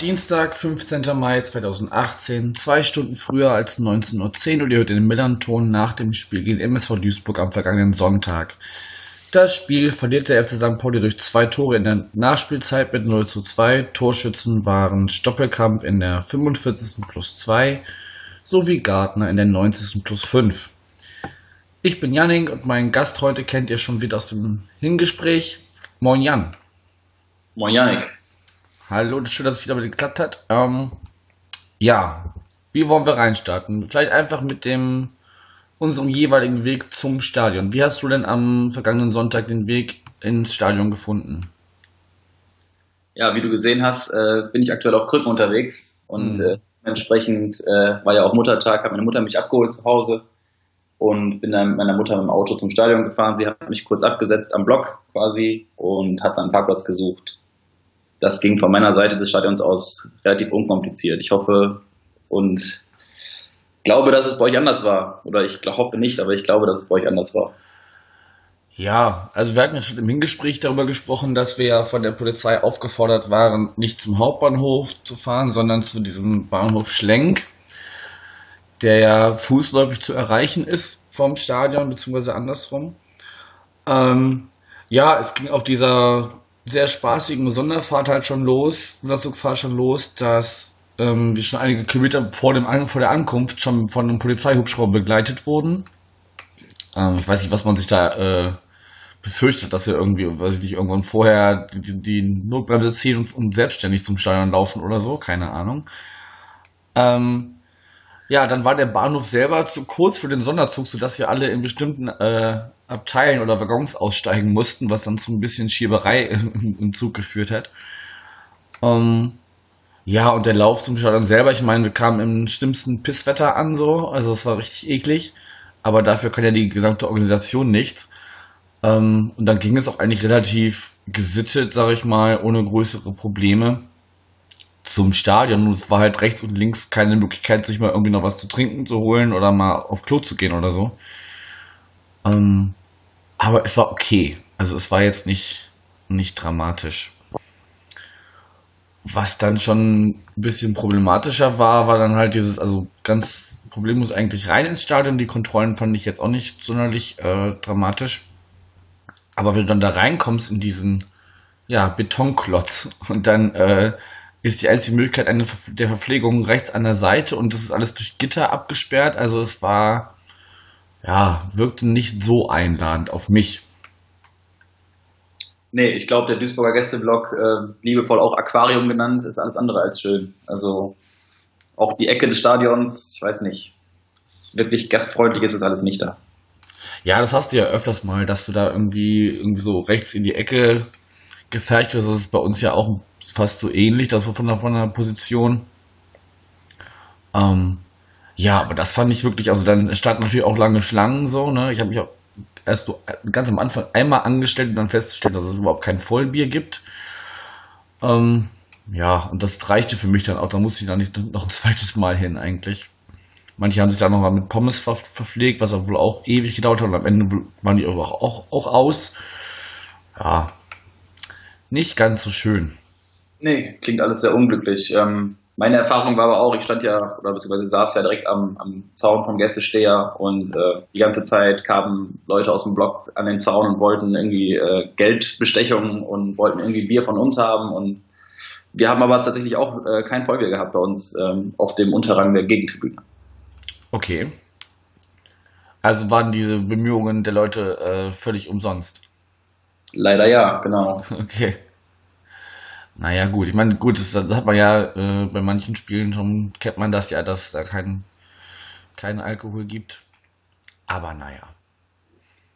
Dienstag, 15. Mai 2018, zwei Stunden früher als 19.10 Uhr und ihr hört den Millern-Ton nach dem Spiel gegen MSV Duisburg am vergangenen Sonntag. Das Spiel verlierte der FC St. Pauli durch zwei Tore in der Nachspielzeit mit 0 zu 2. Torschützen waren Stoppelkamp in der 45. plus 2 sowie Gartner in der 90. plus 5. Ich bin Janning und meinen Gast heute kennt ihr schon wieder aus dem Hingespräch. Moin Jan. Moin Janik. Hallo, schön, dass es wieder mit geklappt hat. Ähm, ja, wie wollen wir reinstarten? Vielleicht einfach mit dem unserem jeweiligen Weg zum Stadion. Wie hast du denn am vergangenen Sonntag den Weg ins Stadion gefunden? Ja, wie du gesehen hast, äh, bin ich aktuell auf Krücken unterwegs und mhm. äh, entsprechend äh, war ja auch Muttertag, hat meine Mutter mich abgeholt zu Hause und bin dann mit meiner Mutter mit dem Auto zum Stadion gefahren. Sie hat mich kurz abgesetzt am Block quasi und hat dann einen Parkplatz gesucht. Das ging von meiner Seite des Stadions aus relativ unkompliziert. Ich hoffe und glaube, dass es bei euch anders war. Oder ich hoffe nicht, aber ich glaube, dass es bei euch anders war. Ja, also wir hatten ja schon im Hingespräch darüber gesprochen, dass wir ja von der Polizei aufgefordert waren, nicht zum Hauptbahnhof zu fahren, sondern zu diesem Bahnhof Schlenk, der ja fußläufig zu erreichen ist vom Stadion, beziehungsweise andersrum. Ähm, ja, es ging auf dieser sehr spaßigen Sonderfahrt halt schon los, Sonderzugfahrt schon los, dass ähm, wir schon einige Kilometer vor, dem vor der Ankunft schon von einem Polizeihubschrauber begleitet wurden. Ähm, ich weiß nicht, was man sich da äh, befürchtet, dass wir irgendwie, weiß ich nicht, irgendwann vorher die, die Notbremse ziehen und, und, selbstständig zum Steuern laufen oder so, keine Ahnung. Ähm, ja, dann war der Bahnhof selber zu kurz für den Sonderzug, sodass wir alle in bestimmten äh, Abteilen oder Waggons aussteigen mussten, was dann zu ein bisschen Schieberei im, im Zug geführt hat. Ähm, ja, und der Lauf zum Stadion selber, ich meine, wir kamen im schlimmsten Pisswetter an, so, also es war richtig eklig, aber dafür kann ja die gesamte Organisation nichts. Ähm, und dann ging es auch eigentlich relativ gesittet, sag ich mal, ohne größere Probleme zum Stadion. Und es war halt rechts und links keine Möglichkeit, sich mal irgendwie noch was zu trinken zu holen oder mal auf Klo zu gehen oder so. Ähm, aber es war okay. Also es war jetzt nicht, nicht dramatisch. Was dann schon ein bisschen problematischer war, war dann halt dieses, also ganz problemlos eigentlich rein ins Stadion. Die Kontrollen fand ich jetzt auch nicht sonderlich äh, dramatisch. Aber wenn du dann da reinkommst in diesen ja, Betonklotz und dann äh, ist die einzige Möglichkeit eine der Verpflegung rechts an der Seite und das ist alles durch Gitter abgesperrt. Also es war, ja, wirkte nicht so einladend auf mich. Nee, ich glaube, der Duisburger Gästeblock, äh, liebevoll auch Aquarium genannt, ist alles andere als schön. Also auch die Ecke des Stadions, ich weiß nicht, wirklich gastfreundlich ist es alles nicht da. Ja, das hast du ja öfters mal, dass du da irgendwie, irgendwie so rechts in die Ecke gefercht wirst. Das ist bei uns ja auch fast so ähnlich, das von der, von der Position. Ähm, ja, aber das fand ich wirklich, also dann standen natürlich auch lange Schlangen so, ne? Ich habe mich auch erst so ganz am Anfang einmal angestellt und dann festgestellt, dass es überhaupt kein Vollbier gibt. Ähm, ja, und das reichte für mich dann auch. Da musste ich da nicht noch ein zweites Mal hin eigentlich. Manche haben sich da noch mal mit Pommes ver verpflegt, was wohl auch ewig gedauert hat. Und am Ende waren die auch, auch, auch aus. Ja, nicht ganz so schön. Nee, klingt alles sehr unglücklich. Ähm, meine Erfahrung war aber auch, ich stand ja, oder beziehungsweise saß ja direkt am, am Zaun vom Gästesteher und äh, die ganze Zeit kamen Leute aus dem Block an den Zaun und wollten irgendwie äh, Geldbestechungen und wollten irgendwie Bier von uns haben und wir haben aber tatsächlich auch äh, kein Vollbier gehabt bei uns ähm, auf dem Unterrang der Gegentribüne. Okay. Also waren diese Bemühungen der Leute äh, völlig umsonst? Leider ja, genau. Okay. Naja, gut. Ich meine, gut, das, das hat man ja äh, bei manchen Spielen schon, kennt man das ja, dass da kein, kein Alkohol gibt. Aber naja.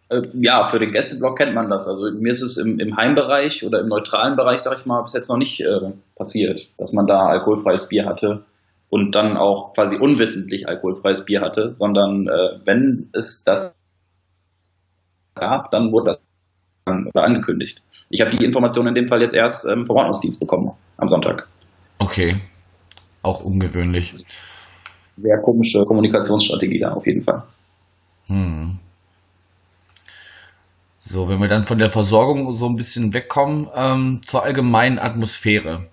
Äh, ja, für den Gästeblock kennt man das. Also mir ist es im, im Heimbereich oder im neutralen Bereich, sag ich mal, bis jetzt noch nicht äh, passiert, dass man da alkoholfreies Bier hatte und dann auch quasi unwissentlich alkoholfreies Bier hatte, sondern äh, wenn es das gab, dann wurde das angekündigt. Ich habe die Information in dem Fall jetzt erst ähm, vom Ordnungsdienst bekommen am Sonntag. Okay. Auch ungewöhnlich. sehr komische Kommunikationsstrategie da auf jeden Fall. Hm. So, wenn wir dann von der Versorgung so ein bisschen wegkommen, ähm, zur allgemeinen Atmosphäre.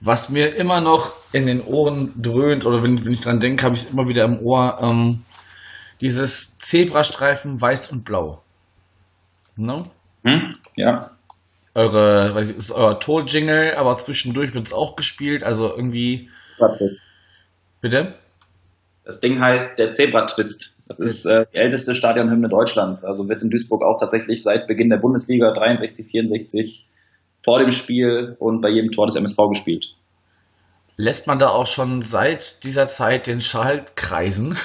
Was mir immer noch in den Ohren dröhnt, oder wenn, wenn ich dran denke, habe ich es immer wieder im Ohr, ähm, dieses Zebrastreifen weiß und blau. Ne? Ja. Eure, weiß ich, ist euer Tor-Jingle, aber zwischendurch wird es auch gespielt, also irgendwie. Zebra-Twist. Bitte? Das Ding heißt der Zebra-Twist. Das ist äh, die älteste Stadionhymne Deutschlands. Also wird in Duisburg auch tatsächlich seit Beginn der Bundesliga 63, 64 vor dem Spiel und bei jedem Tor des MSV gespielt. Lässt man da auch schon seit dieser Zeit den Schal kreisen?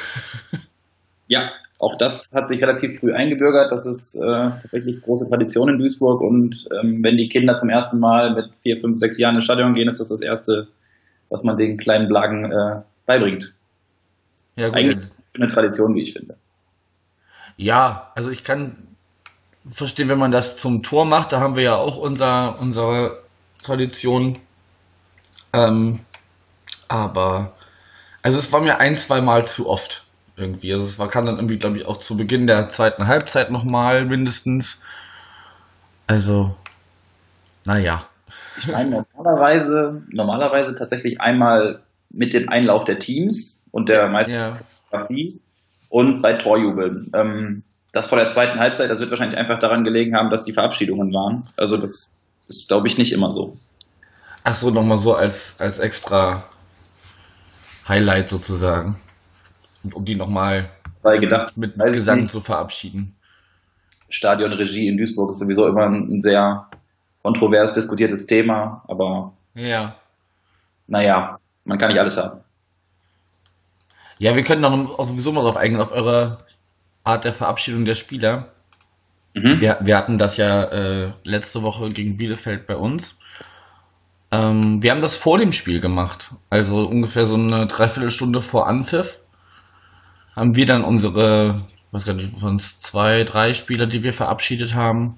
Ja, auch das hat sich relativ früh eingebürgert. Das ist äh, tatsächlich große Tradition in Duisburg. Und ähm, wenn die Kinder zum ersten Mal mit vier, fünf, sechs Jahren ins Stadion gehen, ist das das Erste, was man den kleinen Blagen äh, beibringt. Ja, gut. Eigentlich eine Tradition, wie ich finde. Ja, also ich kann verstehen, wenn man das zum Tor macht, da haben wir ja auch unser, unsere Tradition. Ähm, aber, also es war mir ein, zwei Mal zu oft irgendwie. Also es war, kam dann irgendwie, glaube ich, auch zu Beginn der zweiten Halbzeit nochmal mindestens. Also, naja. Ich meine, normalerweise, normalerweise tatsächlich einmal mit dem Einlauf der Teams und der meistens Fotografie und bei Torjubeln. Ähm, das vor der zweiten Halbzeit, das wird wahrscheinlich einfach daran gelegen haben, dass die Verabschiedungen waren. Also das ist, glaube ich, nicht immer so. Ach so, nochmal so als, als extra Highlight sozusagen. Und um die nochmal gedacht, mit Gesang zu verabschieden. Stadionregie in Duisburg ist sowieso immer ein sehr kontrovers diskutiertes Thema, aber ja. naja, man kann nicht alles haben. Ja, wir können doch sowieso mal drauf eingehen, auf eure Art der Verabschiedung der Spieler. Mhm. Wir, wir, hatten das ja äh, letzte Woche gegen Bielefeld bei uns. Ähm, wir haben das vor dem Spiel gemacht, also ungefähr so eine Dreiviertelstunde vor Anpfiff. Haben wir dann unsere, was nicht, von zwei, drei Spieler, die wir verabschiedet haben,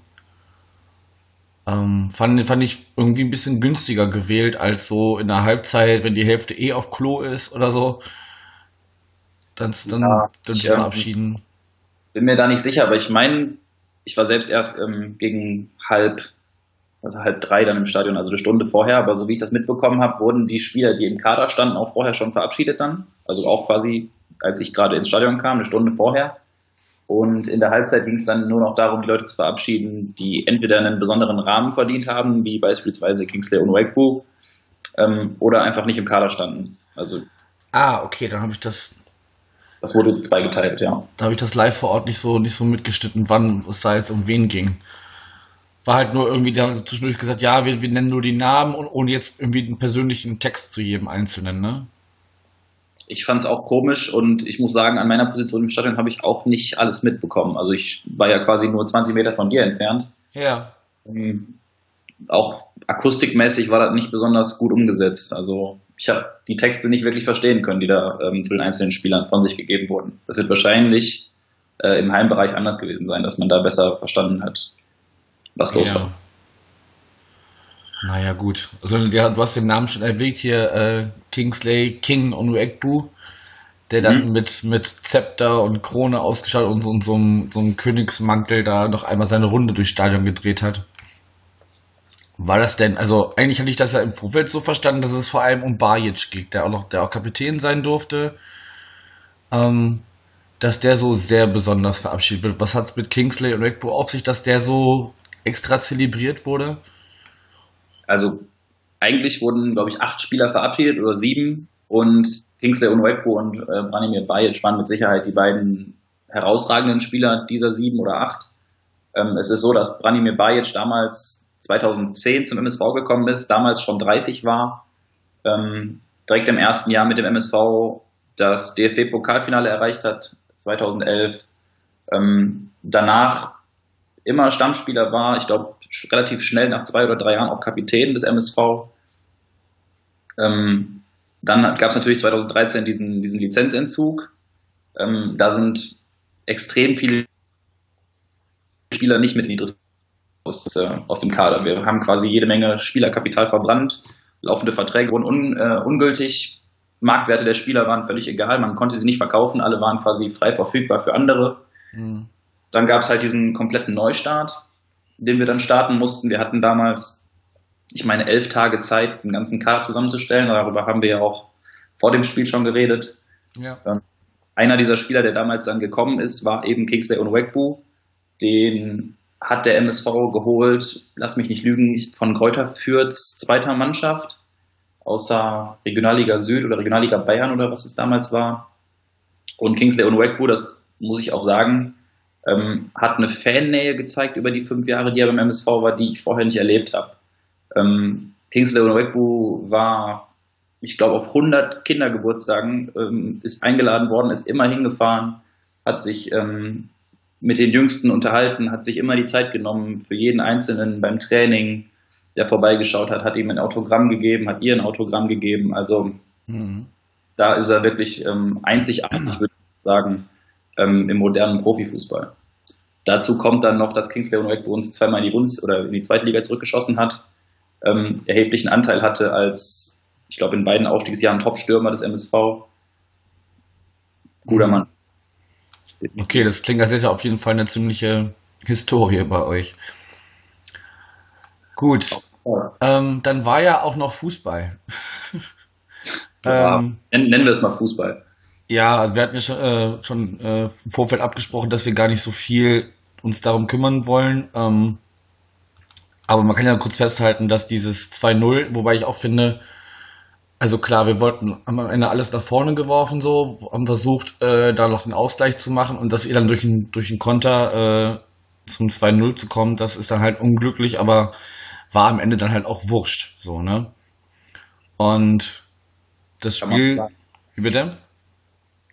ähm, fand, fand ich irgendwie ein bisschen günstiger gewählt als so in der Halbzeit, wenn die Hälfte eh auf Klo ist oder so. Dann, dann, ja, dann ich, verabschieden bin mir da nicht sicher, aber ich meine, ich war selbst erst ähm, gegen halb, also halb drei dann im Stadion, also eine Stunde vorher, aber so wie ich das mitbekommen habe, wurden die Spieler, die im Kader standen, auch vorher schon verabschiedet dann. Also auch quasi, als ich gerade ins Stadion kam, eine Stunde vorher. Und in der Halbzeit ging es dann nur noch darum, die Leute zu verabschieden, die entweder einen besonderen Rahmen verdient haben, wie beispielsweise Kingsley und Wakebook, ähm, oder einfach nicht im Kader standen. Also Ah, okay, dann habe ich das das wurde zweigeteilt, ja. Da habe ich das live vor Ort nicht so, nicht so mitgeschnitten, wann es da jetzt um wen ging. War halt nur irgendwie, da haben zwischendurch gesagt, ja, wir, wir nennen nur die Namen und ohne jetzt irgendwie einen persönlichen Text zu jedem Einzelnen, ne? Ich fand es auch komisch und ich muss sagen, an meiner Position im Stadion habe ich auch nicht alles mitbekommen. Also ich war ja quasi nur 20 Meter von dir entfernt. Ja. Ähm, auch akustikmäßig war das nicht besonders gut umgesetzt. Also ich habe die Texte nicht wirklich verstehen können, die da ähm, zu den einzelnen Spielern von sich gegeben wurden. Das wird wahrscheinlich äh, im Heimbereich anders gewesen sein, dass man da besser verstanden hat, was los ja. war. Naja, gut. Also ja, du hast den Namen schon erwähnt hier, äh, Kingsley King Onuekbu, der dann mhm. mit, mit Zepter und Krone ausgestattet und so, und so, einem, so einem Königsmantel da noch einmal seine Runde durchs Stadion gedreht hat. War das denn, also eigentlich hatte ich das ja im Vorfeld so verstanden, dass es vor allem um Bajic geht, der auch noch, der auch Kapitän sein durfte, ähm, dass der so sehr besonders verabschiedet wird. Was hat es mit Kingsley und Regbo auf sich, dass der so extra zelebriert wurde? Also eigentlich wurden, glaube ich, acht Spieler verabschiedet oder sieben und Kingsley und Regbo und äh, Branimir Bajic waren mit Sicherheit die beiden herausragenden Spieler dieser sieben oder acht. Ähm, es ist so, dass Branimir Bajic damals 2010 zum MSV gekommen ist, damals schon 30 war, ähm, direkt im ersten Jahr mit dem MSV das DFB-Pokalfinale erreicht hat, 2011. Ähm, danach immer Stammspieler war, ich glaube relativ schnell nach zwei oder drei Jahren auch Kapitän des MSV. Ähm, dann gab es natürlich 2013 diesen, diesen Lizenzentzug. Ähm, da sind extrem viele Spieler nicht mit in die dritte aus, äh, aus dem Kader. Wir haben quasi jede Menge Spielerkapital verbrannt, laufende Verträge wurden un, äh, ungültig Marktwerte der Spieler waren völlig egal, man konnte sie nicht verkaufen, alle waren quasi frei verfügbar für andere. Mhm. Dann gab es halt diesen kompletten Neustart, den wir dann starten mussten. Wir hatten damals, ich meine, elf Tage Zeit, den ganzen Kader zusammenzustellen. Darüber haben wir ja auch vor dem Spiel schon geredet. Ja. Ähm, einer dieser Spieler, der damals dann gekommen ist, war eben Kingsley Onwegbu. Den hat der MSV geholt, lass mich nicht lügen, von Kräuter Fürths zweiter Mannschaft, außer Regionalliga Süd oder Regionalliga Bayern oder was es damals war. Und Kingsley Onwegbu, das muss ich auch sagen, ähm, hat eine Fannähe gezeigt über die fünf Jahre, die er beim MSV war, die ich vorher nicht erlebt habe. Ähm, Kingsley Onwegbu war, ich glaube, auf 100 Kindergeburtstagen, ähm, ist eingeladen worden, ist immer hingefahren, hat sich ähm, mit den Jüngsten unterhalten, hat sich immer die Zeit genommen für jeden Einzelnen beim Training, der vorbeigeschaut hat, hat ihm ein Autogramm gegeben, hat ihr ein Autogramm gegeben. Also mhm. da ist er wirklich ähm, einzigartig, würde ich sagen, ähm, im modernen Profifußball. Dazu kommt dann noch, dass Kingsley Unweg bei uns zweimal in die Bundes- oder in die zweite Liga zurückgeschossen hat, ähm, erheblichen Anteil hatte als, ich glaube, in beiden Aufstiegsjahren Top-Stürmer des MSV. Guter mhm. Mann. Okay, das klingt, als hätte auf jeden Fall eine ziemliche Historie bei euch. Gut. Ähm, dann war ja auch noch Fußball. Ja, ähm, nennen wir es mal Fußball. Ja, also wir hatten ja schon, äh, schon äh, im Vorfeld abgesprochen, dass wir gar nicht so viel uns darum kümmern wollen. Ähm, aber man kann ja kurz festhalten, dass dieses 2-0, wobei ich auch finde, also klar, wir wollten, haben am Ende alles nach vorne geworfen, so, haben versucht, äh, da noch den Ausgleich zu machen und dass ihr dann durch einen durch einen Konter äh, zum 2-0 zu kommen, das ist dann halt unglücklich, aber war am Ende dann halt auch wurscht, so, ne? Und das Spiel, wie bitte?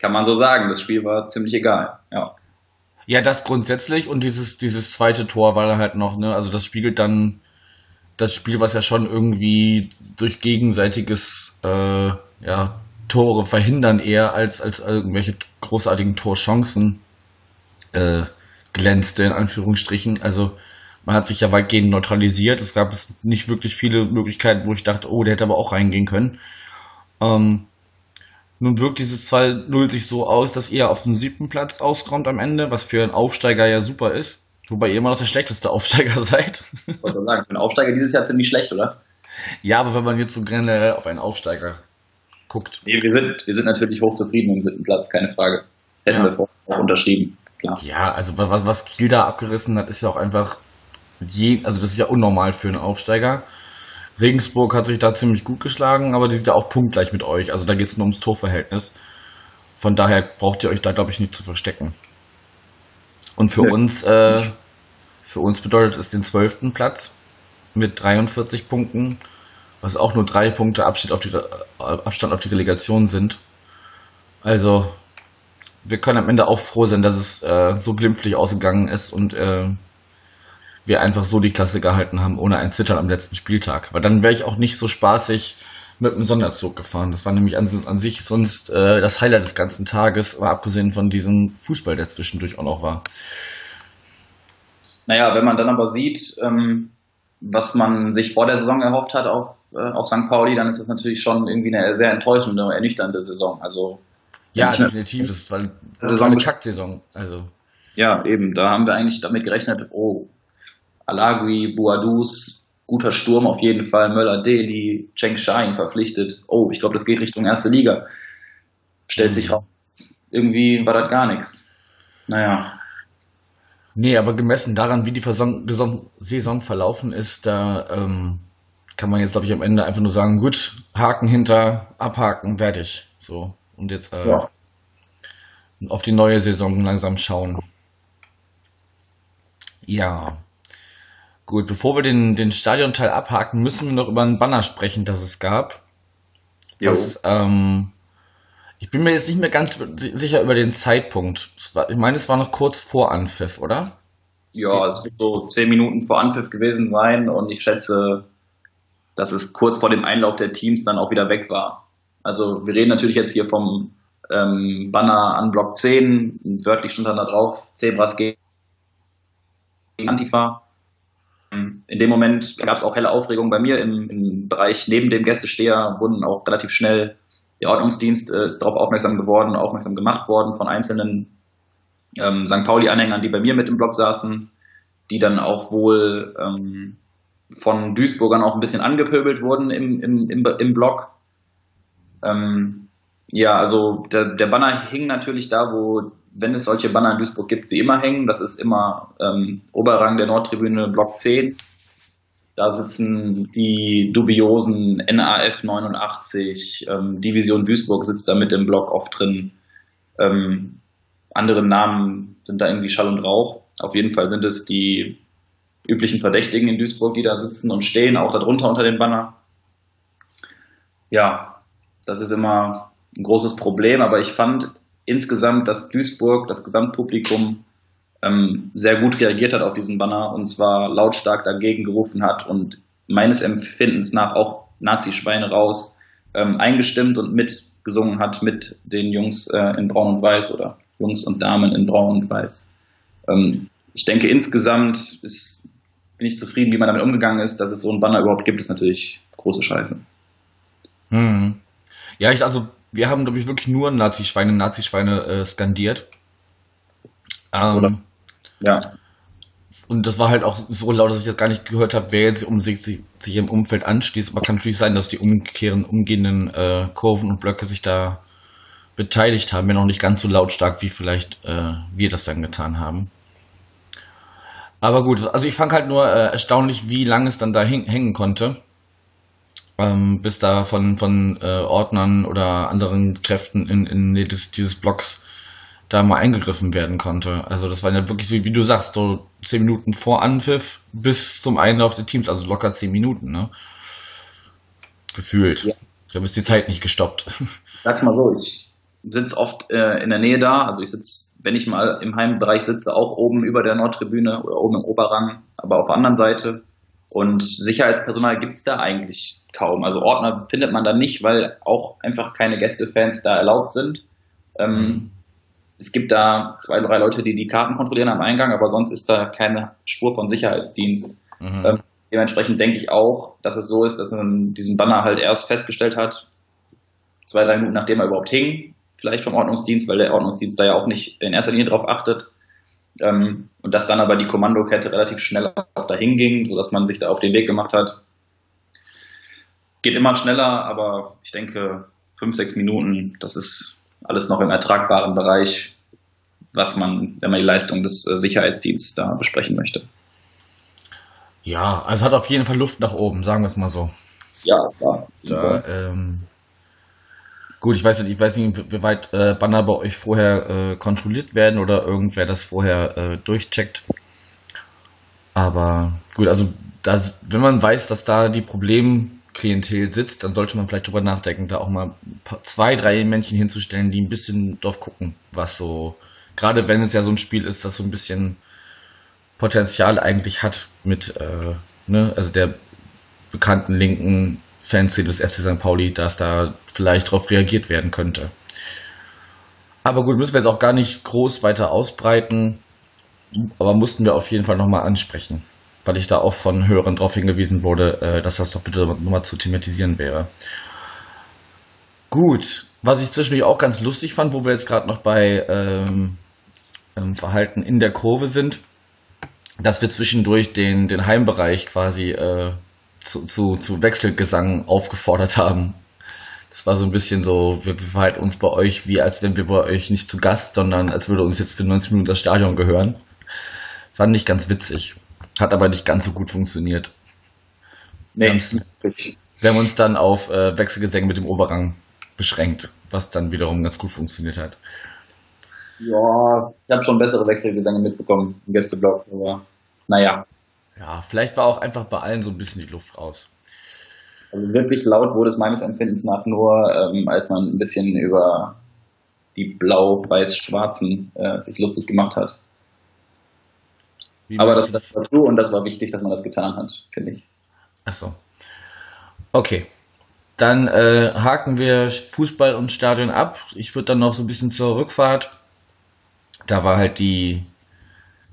Kann man so sagen, das Spiel war ziemlich egal, ja. Ja, das grundsätzlich und dieses, dieses zweite Tor war halt noch, ne, also das spiegelt dann das Spiel, was ja schon irgendwie durch gegenseitiges äh, ja, Tore verhindern eher als, als irgendwelche großartigen Torchancen äh, glänzte, in Anführungsstrichen. Also man hat sich ja weitgehend neutralisiert. Es gab nicht wirklich viele Möglichkeiten, wo ich dachte, oh, der hätte aber auch reingehen können. Ähm, nun wirkt dieses 2-0 sich so aus, dass ihr auf dem siebten Platz auskommt am Ende, was für einen Aufsteiger ja super ist. Wobei ihr immer noch der schlechteste Aufsteiger seid. Ich wollte sagen, für einen Aufsteiger dieses Jahr ziemlich schlecht, oder? Ja, aber wenn man jetzt so generell auf einen Aufsteiger guckt. Nee, wir sind, wir sind natürlich hochzufrieden im siebten Platz, keine Frage. Hätten ja. wir vorher auch unterschrieben, klar. Ja, also was, was Kiel da abgerissen hat, ist ja auch einfach je, also das ist ja unnormal für einen Aufsteiger. Regensburg hat sich da ziemlich gut geschlagen, aber die sind ja auch punktgleich mit euch. Also da geht es nur ums Torverhältnis. Von daher braucht ihr euch da, glaube ich, nicht zu verstecken. Und für ja. uns, äh, für uns bedeutet es den zwölften Platz mit 43 Punkten, was auch nur drei Punkte Abstand auf die, äh, Abstand auf die Relegation sind. Also, wir können am Ende auch froh sein, dass es äh, so glimpflich ausgegangen ist und äh, wir einfach so die Klasse gehalten haben, ohne ein Zittern am letzten Spieltag. Weil dann wäre ich auch nicht so spaßig mit einem Sonderzug gefahren. Das war nämlich an, an sich sonst äh, das Highlight des ganzen Tages, aber abgesehen von diesem Fußball, der zwischendurch auch noch war. Naja, wenn man dann aber sieht, ähm, was man sich vor der Saison erhofft hat auf, äh, auf St. Pauli, dann ist das natürlich schon irgendwie eine sehr enttäuschende, ernüchternde Saison. Also ja, definitiv. Das war, das war eine Kacksaison. Also. Ja, eben. Da haben wir eigentlich damit gerechnet, oh, Alagui, Boadus, guter Sturm auf jeden Fall. Möller Deli, Cheng Shain verpflichtet. Oh, ich glaube, das geht Richtung erste Liga. Stellt sich raus. Irgendwie war das gar nichts. Naja. Nee, aber gemessen daran, wie die Saison, Saison verlaufen ist, da ähm, kann man jetzt, glaube ich, am Ende einfach nur sagen, gut, Haken hinter, abhaken, fertig. So. Und jetzt äh, ja. auf die neue Saison langsam schauen. Ja. Gut, bevor wir den, den Stadionteil abhaken, müssen wir noch über einen Banner sprechen, das es gab. Das, ähm, ich bin mir jetzt nicht mehr ganz sicher über den Zeitpunkt. War, ich meine, es war noch kurz vor Anpfiff, oder? Ja, es wird so zehn Minuten vor Anpfiff gewesen sein und ich schätze, dass es kurz vor dem Einlauf der Teams dann auch wieder weg war. Also wir reden natürlich jetzt hier vom ähm, Banner an Block 10, wörtlich stand dann da drauf, Zebras gegen Antifa. In dem Moment gab es auch helle Aufregung bei mir im, im, Bereich neben dem Gästesteher, wurden auch relativ schnell der Ordnungsdienst äh, ist darauf aufmerksam geworden, aufmerksam gemacht worden von einzelnen ähm, St. Pauli-Anhängern, die bei mir mit im Block saßen, die dann auch wohl ähm, von Duisburgern auch ein bisschen angepöbelt wurden im, im, im, im Block. Ähm, ja, also der, der Banner hing natürlich da, wo, wenn es solche Banner in Duisburg gibt, sie immer hängen. Das ist immer ähm, Oberrang der Nordtribüne, Block 10. Da sitzen die dubiosen NAF 89, ähm, Division Duisburg sitzt da mit im Block oft drin. Ähm, andere Namen sind da irgendwie Schall und Rauch. Auf jeden Fall sind es die üblichen Verdächtigen in Duisburg, die da sitzen und stehen, auch darunter unter dem Banner. Ja, das ist immer ein großes Problem, aber ich fand insgesamt, dass Duisburg, das Gesamtpublikum, ähm, sehr gut reagiert hat auf diesen Banner und zwar lautstark dagegen gerufen hat und meines Empfindens nach auch Nazi-Schweine raus ähm, eingestimmt und mitgesungen hat mit den Jungs äh, in Braun und Weiß oder Jungs und Damen in Braun und Weiß. Ähm, ich denke, insgesamt ist, bin ich zufrieden, wie man damit umgegangen ist. Dass es so einen Banner überhaupt gibt, ist natürlich große Scheiße. Hm. Ja, ich, also, wir haben, glaube ich, wirklich nur Nazi-Schweine, Nazi-Schweine äh, skandiert. Ähm, ja. Und das war halt auch so laut, dass ich das gar nicht gehört habe, wer jetzt um sich, sich, sich im Umfeld anschließt. Aber kann natürlich sein, dass die umkehren, umgehenden äh, Kurven und Blöcke sich da beteiligt haben, wenn auch nicht ganz so lautstark, wie vielleicht äh, wir das dann getan haben. Aber gut, also ich fand halt nur äh, erstaunlich, wie lange es dann da hängen konnte ähm, bis da von, von äh, Ordnern oder anderen Kräften in, in dieses, dieses Blocks da mal eingegriffen werden konnte. Also das waren ja wirklich, wie, wie du sagst, so zehn Minuten vor Anpfiff bis zum Einlauf der Teams, also locker zehn Minuten, ne? Gefühlt. Ja. Habe jetzt die Zeit nicht gestoppt. Sag mal so, ich sitze oft äh, in der Nähe da, also ich sitze, wenn ich mal im Heimbereich sitze, auch oben über der Nordtribüne oder oben im Oberrang, aber auf der anderen Seite. Und Sicherheitspersonal gibt es da eigentlich kaum. Also Ordner findet man da nicht, weil auch einfach keine Gästefans da erlaubt sind. Ähm. Es gibt da zwei, drei Leute, die die Karten kontrollieren am Eingang, aber sonst ist da keine Spur von Sicherheitsdienst. Mhm. Ähm, dementsprechend denke ich auch, dass es so ist, dass man diesen Banner halt erst festgestellt hat, zwei, drei Minuten nachdem er überhaupt hing, vielleicht vom Ordnungsdienst, weil der Ordnungsdienst da ja auch nicht in erster Linie drauf achtet. Ähm, und dass dann aber die Kommandokette relativ schnell auch dahin ging, sodass man sich da auf den Weg gemacht hat. Geht immer schneller, aber ich denke, fünf, sechs Minuten, das ist alles noch im ertragbaren Bereich, was man, wenn man die Leistung des äh, Sicherheitsdienstes da besprechen möchte. Ja, also hat auf jeden Fall Luft nach oben, sagen wir es mal so. Ja, klar. Da, ähm, Gut, ich weiß nicht, ich weiß nicht, wie weit äh, Banner bei euch vorher äh, kontrolliert werden oder irgendwer das vorher äh, durchcheckt. Aber gut, also das, wenn man weiß, dass da die Problemklientel sitzt, dann sollte man vielleicht drüber nachdenken, da auch mal zwei, drei Männchen hinzustellen, die ein bisschen drauf gucken, was so, gerade wenn es ja so ein Spiel ist, das so ein bisschen Potenzial eigentlich hat mit, äh, ne, also der bekannten linken Fanszene des FC St. Pauli, dass da vielleicht darauf reagiert werden könnte. Aber gut, müssen wir jetzt auch gar nicht groß weiter ausbreiten, aber mussten wir auf jeden Fall nochmal ansprechen, weil ich da auch von Hörern darauf hingewiesen wurde, äh, dass das doch bitte nochmal zu thematisieren wäre. Gut, was ich zwischendurch auch ganz lustig fand, wo wir jetzt gerade noch bei ähm, ähm, Verhalten in der Kurve sind, dass wir zwischendurch den, den Heimbereich quasi äh, zu, zu, zu Wechselgesang aufgefordert haben. Das war so ein bisschen so, wir, wir verhalten uns bei euch wie, als wenn wir bei euch nicht zu Gast, sondern als würde uns jetzt für 90 Minuten das Stadion gehören. Fand nicht ganz witzig. Hat aber nicht ganz so gut funktioniert. Nee, wir, haben, uns dann auf äh, Wechselgesänge mit dem Oberrang beschränkt, was dann wiederum ganz gut funktioniert hat. Ja, ich habe schon bessere Wechselgesänge mitbekommen im Gästeblock, aber naja. Ja, vielleicht war auch einfach bei allen so ein bisschen die Luft raus. Also wirklich laut wurde es meines Empfindens nach nur, ähm, als man ein bisschen über die blau-weiß-schwarzen äh, sich lustig gemacht hat. Wie Aber das, das dazu und das war wichtig, dass man das getan hat, finde ich. Ach so. Okay. Dann äh, haken wir Fußball und Stadion ab. Ich würde dann noch so ein bisschen zur Rückfahrt. Da war halt die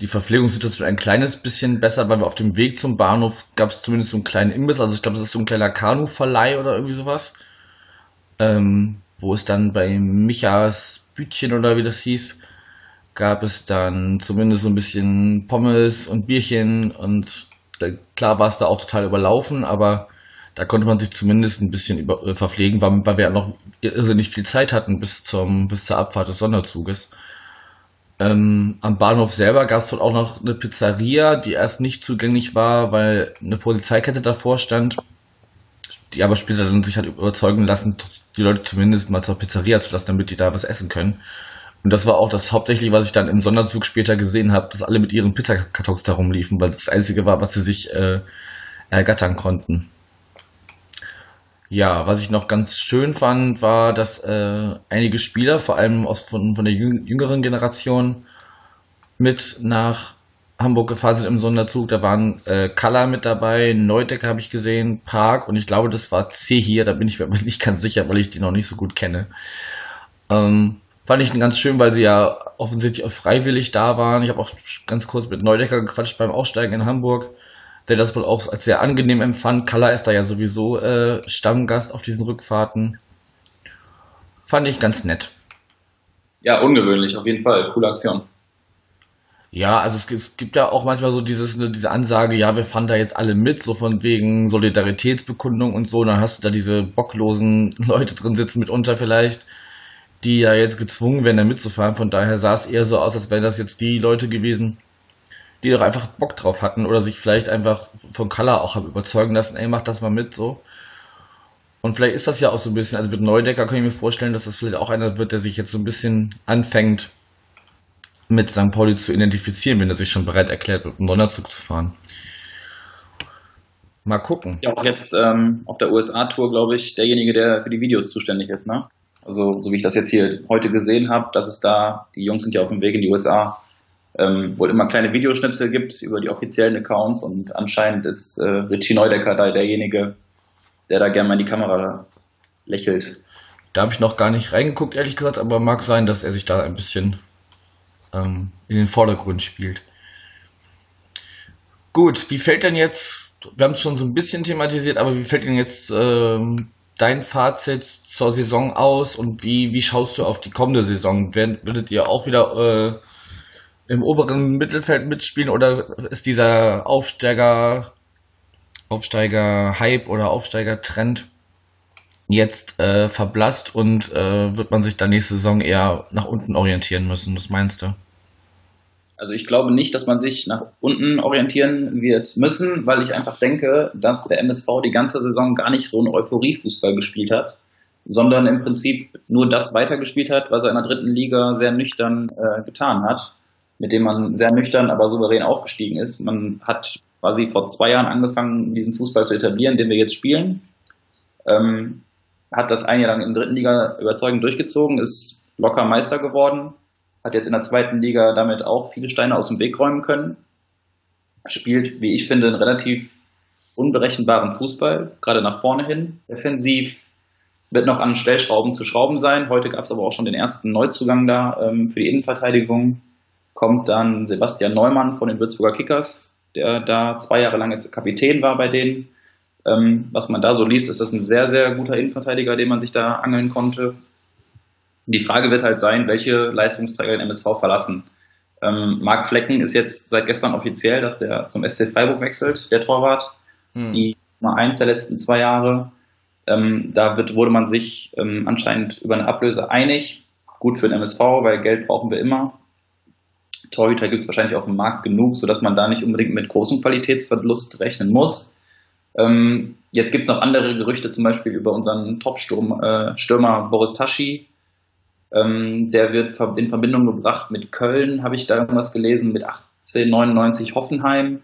die Verpflegungssituation ein kleines bisschen besser, weil wir auf dem Weg zum Bahnhof gab es zumindest so einen kleinen Imbiss. Also ich glaube, das ist so ein kleiner Kanu-Verleih oder irgendwie sowas. Ähm, wo es dann bei Michas Bütchen oder wie das hieß, gab es dann zumindest so ein bisschen Pommes und Bierchen und klar war es da auch total überlaufen, aber da konnte man sich zumindest ein bisschen über, äh, verpflegen, weil, weil wir ja noch irrsinnig viel Zeit hatten bis zum bis zur Abfahrt des Sonderzuges. Ähm, am Bahnhof selber gab es wohl auch noch eine Pizzeria, die erst nicht zugänglich war, weil eine Polizeikette davor stand, die aber später dann sich hat überzeugen lassen, die Leute zumindest mal zur Pizzeria zu lassen, damit die da was essen können. Und das war auch das hauptsächlich, was ich dann im Sonderzug später gesehen habe, dass alle mit ihren Pizzakartons da rumliefen, weil das das Einzige war, was sie sich äh, ergattern konnten. Ja, was ich noch ganz schön fand, war, dass äh, einige Spieler, vor allem aus von, von der jüngeren Generation, mit nach Hamburg gefahren sind im Sonderzug. Da waren äh, Kalla mit dabei, Neudecker habe ich gesehen, Park und ich glaube, das war C hier. Da bin ich mir aber nicht ganz sicher, weil ich die noch nicht so gut kenne. Ähm, fand ich ganz schön, weil sie ja offensichtlich auch freiwillig da waren. Ich habe auch ganz kurz mit Neudecker gequatscht beim Aussteigen in Hamburg der das wohl auch als sehr angenehm empfand. Kalla ist da ja sowieso äh, Stammgast auf diesen Rückfahrten. Fand ich ganz nett. Ja, ungewöhnlich, auf jeden Fall. Coole Aktion. Ja, also es, es gibt ja auch manchmal so dieses, ne, diese Ansage, ja, wir fahren da jetzt alle mit, so von wegen Solidaritätsbekundung und so. Dann hast du da diese bocklosen Leute drin sitzen, mitunter vielleicht, die ja jetzt gezwungen werden, da mitzufahren. Von daher sah es eher so aus, als wären das jetzt die Leute gewesen, die doch einfach Bock drauf hatten oder sich vielleicht einfach von Color auch haben überzeugen lassen, ey, mach das mal mit, so. Und vielleicht ist das ja auch so ein bisschen, also mit Neudecker kann ich mir vorstellen, dass das vielleicht auch einer wird, der sich jetzt so ein bisschen anfängt, mit St. Pauli zu identifizieren, wenn er sich schon bereit erklärt, mit dem Sonderzug zu fahren. Mal gucken. Ja, auch jetzt ähm, auf der USA-Tour, glaube ich, derjenige, der für die Videos zuständig ist, ne? Also, so wie ich das jetzt hier heute gesehen habe, dass es da, die Jungs sind ja auf dem Weg in die USA, ähm, wohl immer kleine Videoschnipsel gibt über die offiziellen Accounts und anscheinend ist äh, Richie Neudecker da derjenige, der da gerne mal in die Kamera lächelt. Da habe ich noch gar nicht reingeguckt, ehrlich gesagt, aber mag sein, dass er sich da ein bisschen ähm, in den Vordergrund spielt. Gut, wie fällt denn jetzt, wir haben es schon so ein bisschen thematisiert, aber wie fällt denn jetzt ähm, dein Fazit zur Saison aus und wie, wie schaust du auf die kommende Saison? Werdet ihr auch wieder äh, im oberen Mittelfeld mitspielen oder ist dieser Aufsteiger, Aufsteiger-Hype oder Aufsteiger-Trend jetzt äh, verblasst und äh, wird man sich da nächste Saison eher nach unten orientieren müssen? Was meinst du? Also ich glaube nicht, dass man sich nach unten orientieren wird müssen, weil ich einfach denke, dass der MSV die ganze Saison gar nicht so einen Euphorie-Fußball gespielt hat, sondern im Prinzip nur das weitergespielt hat, was er in der dritten Liga sehr nüchtern äh, getan hat mit dem man sehr nüchtern, aber souverän aufgestiegen ist. Man hat quasi vor zwei Jahren angefangen, diesen Fußball zu etablieren, den wir jetzt spielen. Ähm, hat das ein Jahr lang in der dritten Liga überzeugend durchgezogen, ist locker Meister geworden, hat jetzt in der zweiten Liga damit auch viele Steine aus dem Weg räumen können. Spielt, wie ich finde, einen relativ unberechenbaren Fußball, gerade nach vorne hin. Defensiv wird noch an Stellschrauben zu schrauben sein. Heute gab es aber auch schon den ersten Neuzugang da ähm, für die Innenverteidigung kommt dann Sebastian Neumann von den Würzburger Kickers, der da zwei Jahre lang jetzt Kapitän war bei denen. Ähm, was man da so liest, ist das ein sehr, sehr guter Innenverteidiger, den man sich da angeln konnte. Die Frage wird halt sein, welche Leistungsträger den MSV verlassen. Ähm, Marc Flecken ist jetzt seit gestern offiziell, dass der zum SC Freiburg wechselt, der Torwart. Hm. Die Nummer eins der letzten zwei Jahre. Ähm, da wird, wurde man sich ähm, anscheinend über eine Ablöse einig. Gut für den MSV, weil Geld brauchen wir immer. Torhüter gibt es wahrscheinlich auf dem Markt genug, sodass man da nicht unbedingt mit großem Qualitätsverlust rechnen muss. Ähm, jetzt gibt es noch andere Gerüchte, zum Beispiel über unseren Top-Stürmer äh, Boris Taschi. Ähm, der wird in Verbindung gebracht mit Köln, habe ich da irgendwas gelesen, mit 1899 Hoffenheim.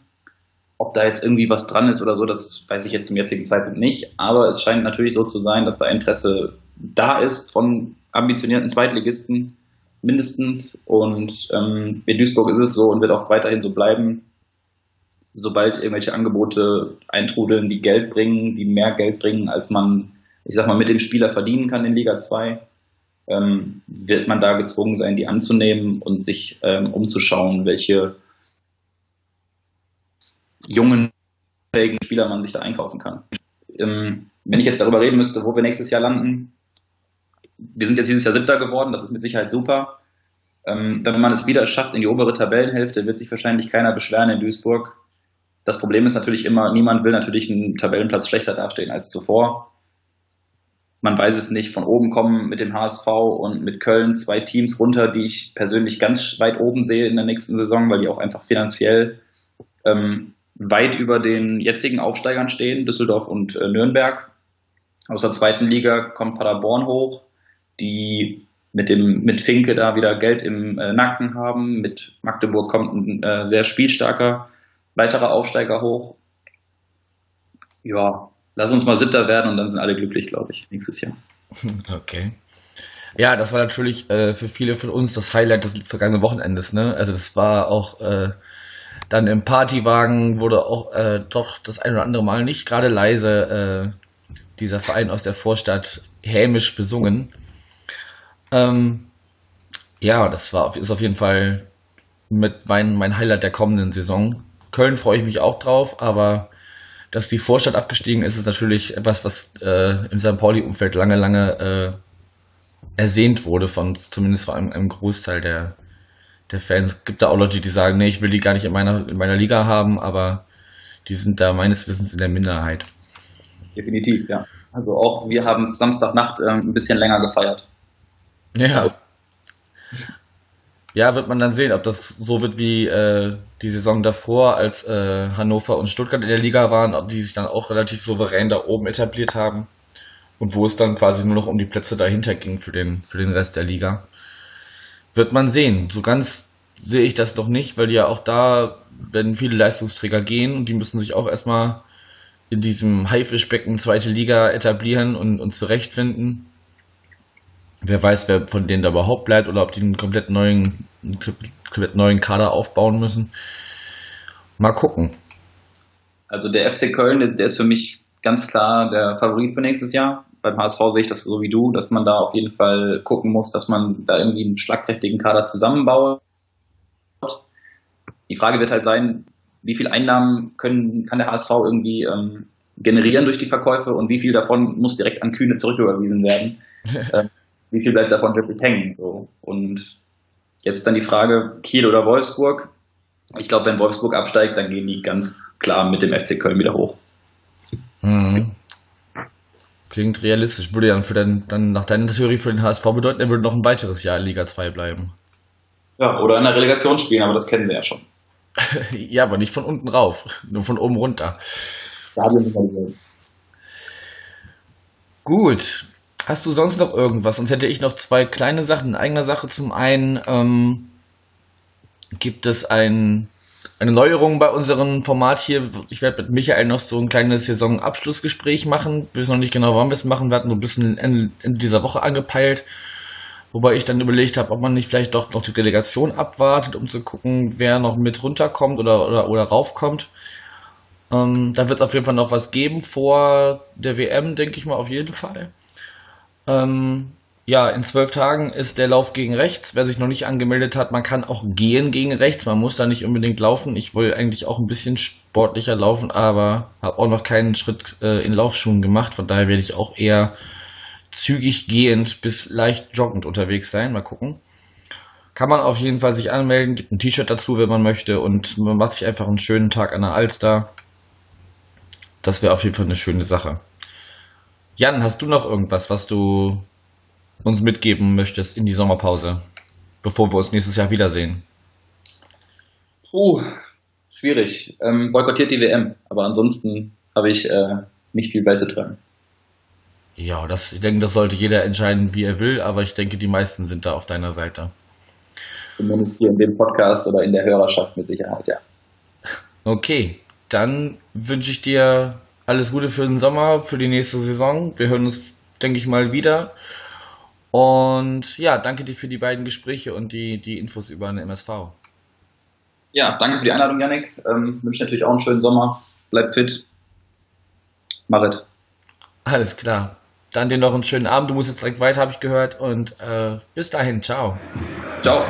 Ob da jetzt irgendwie was dran ist oder so, das weiß ich jetzt zum jetzigen Zeitpunkt nicht. Aber es scheint natürlich so zu sein, dass da Interesse da ist von ambitionierten Zweitligisten mindestens. Und ähm, in Duisburg ist es so und wird auch weiterhin so bleiben. Sobald irgendwelche Angebote eintrudeln, die Geld bringen, die mehr Geld bringen, als man, ich sag mal, mit dem Spieler verdienen kann in Liga 2, ähm, wird man da gezwungen sein, die anzunehmen und sich ähm, umzuschauen, welche jungen, fähigen Spieler man sich da einkaufen kann. Ähm, wenn ich jetzt darüber reden müsste, wo wir nächstes Jahr landen, wir sind jetzt dieses Jahr Siebter geworden, das ist mit Sicherheit super. Ähm, wenn man es wieder schafft in die obere Tabellenhälfte, wird sich wahrscheinlich keiner beschweren in Duisburg. Das Problem ist natürlich immer, niemand will natürlich einen Tabellenplatz schlechter dastehen als zuvor. Man weiß es nicht. Von oben kommen mit dem HSV und mit Köln zwei Teams runter, die ich persönlich ganz weit oben sehe in der nächsten Saison, weil die auch einfach finanziell ähm, weit über den jetzigen Aufsteigern stehen, Düsseldorf und äh, Nürnberg. Aus der zweiten Liga kommt Paderborn hoch, die mit dem mit Finke da wieder Geld im äh, Nacken haben. Mit Magdeburg kommt ein äh, sehr spielstarker weiterer Aufsteiger hoch. Ja, lass uns mal Siebter werden und dann sind alle glücklich, glaube ich, nächstes Jahr. Okay. Ja, das war natürlich äh, für viele von uns das Highlight des vergangenen Wochenendes. Ne? Also das war auch äh, dann im Partywagen wurde auch äh, doch das ein oder andere Mal nicht gerade leise äh, dieser Verein aus der Vorstadt hämisch besungen. Ähm, ja, das war ist auf jeden Fall mit mein, mein Highlight der kommenden Saison. Köln freue ich mich auch drauf, aber dass die Vorstadt abgestiegen ist, ist natürlich etwas, was äh, im St. Pauli-Umfeld lange, lange äh, ersehnt wurde von zumindest von einem, einem Großteil der, der Fans. Es gibt da auch Leute, die sagen, nee, ich will die gar nicht in meiner, in meiner Liga haben, aber die sind da meines Wissens in der Minderheit. Definitiv, ja. Also auch wir haben Samstagnacht äh, ein bisschen länger gefeiert. Ja. Ja, wird man dann sehen, ob das so wird wie äh, die Saison davor, als äh, Hannover und Stuttgart in der Liga waren, ob die sich dann auch relativ souverän da oben etabliert haben und wo es dann quasi nur noch um die Plätze dahinter ging für den, für den Rest der Liga. Wird man sehen. So ganz sehe ich das doch nicht, weil ja auch da werden viele Leistungsträger gehen und die müssen sich auch erstmal in diesem Haifischbecken zweite Liga etablieren und, und zurechtfinden. Wer weiß, wer von denen da überhaupt bleibt oder ob die einen komplett neuen, einen komplett neuen Kader aufbauen müssen. Mal gucken. Also der FC Köln, der ist für mich ganz klar der Favorit für nächstes Jahr. Beim HSV sehe ich das so wie du, dass man da auf jeden Fall gucken muss, dass man da irgendwie einen schlagkräftigen Kader zusammenbaut. Die Frage wird halt sein, wie viel Einnahmen können, kann der HSV irgendwie ähm, generieren durch die Verkäufe und wie viel davon muss direkt an Kühne zurücküberwiesen werden. ähm, wie viel bleibt davon wirklich hängen? So. Und jetzt dann die Frage, Kiel oder Wolfsburg. Ich glaube, wenn Wolfsburg absteigt, dann gehen die ganz klar mit dem FC Köln wieder hoch. Mhm. Klingt realistisch. Würde ja für den, dann nach deiner Theorie für den HSV bedeuten, er würde noch ein weiteres Jahr in Liga 2 bleiben. Ja, oder in der Relegation spielen, aber das kennen sie ja schon. ja, aber nicht von unten rauf, nur von oben runter. Da haben wir. Gut. Hast du sonst noch irgendwas? Sonst hätte ich noch zwei kleine Sachen in eigener Sache. Zum einen ähm, gibt es ein, eine Neuerung bei unserem Format hier. Ich werde mit Michael noch so ein kleines Saisonabschlussgespräch machen. Wir wissen noch nicht genau, wann wir es machen. Wir hatten so ein bisschen Ende, Ende dieser Woche angepeilt. Wobei ich dann überlegt habe, ob man nicht vielleicht doch noch die Relegation abwartet, um zu gucken, wer noch mit runterkommt oder, oder, oder raufkommt. Ähm, da wird es auf jeden Fall noch was geben vor der WM, denke ich mal, auf jeden Fall. Ähm, ja, in zwölf Tagen ist der Lauf gegen rechts. Wer sich noch nicht angemeldet hat, man kann auch gehen gegen rechts. Man muss da nicht unbedingt laufen. Ich will eigentlich auch ein bisschen sportlicher laufen, aber habe auch noch keinen Schritt äh, in Laufschuhen gemacht. Von daher werde ich auch eher zügig gehend bis leicht joggend unterwegs sein. Mal gucken. Kann man auf jeden Fall sich anmelden, gibt ein T-Shirt dazu, wenn man möchte und man macht sich einfach einen schönen Tag an der Alster. Das wäre auf jeden Fall eine schöne Sache. Jan, hast du noch irgendwas, was du uns mitgeben möchtest in die Sommerpause, bevor wir uns nächstes Jahr wiedersehen? Puh, schwierig. Ähm, boykottiert die WM, aber ansonsten habe ich äh, nicht viel beizutragen. Ja, das, ich denke, das sollte jeder entscheiden, wie er will, aber ich denke, die meisten sind da auf deiner Seite. Zumindest hier in dem Podcast oder in der Hörerschaft mit Sicherheit, ja. Okay, dann wünsche ich dir alles Gute für den Sommer, für die nächste Saison. Wir hören uns, denke ich mal, wieder. Und ja, danke dir für die beiden Gespräche und die, die Infos über den MSV. Ja, danke für die Einladung, Janik. Ähm, wünsche natürlich auch einen schönen Sommer. Bleib fit. Marit. Alles klar. Dann dir noch einen schönen Abend. Du musst jetzt direkt weiter, habe ich gehört. Und äh, bis dahin. Ciao. Ciao.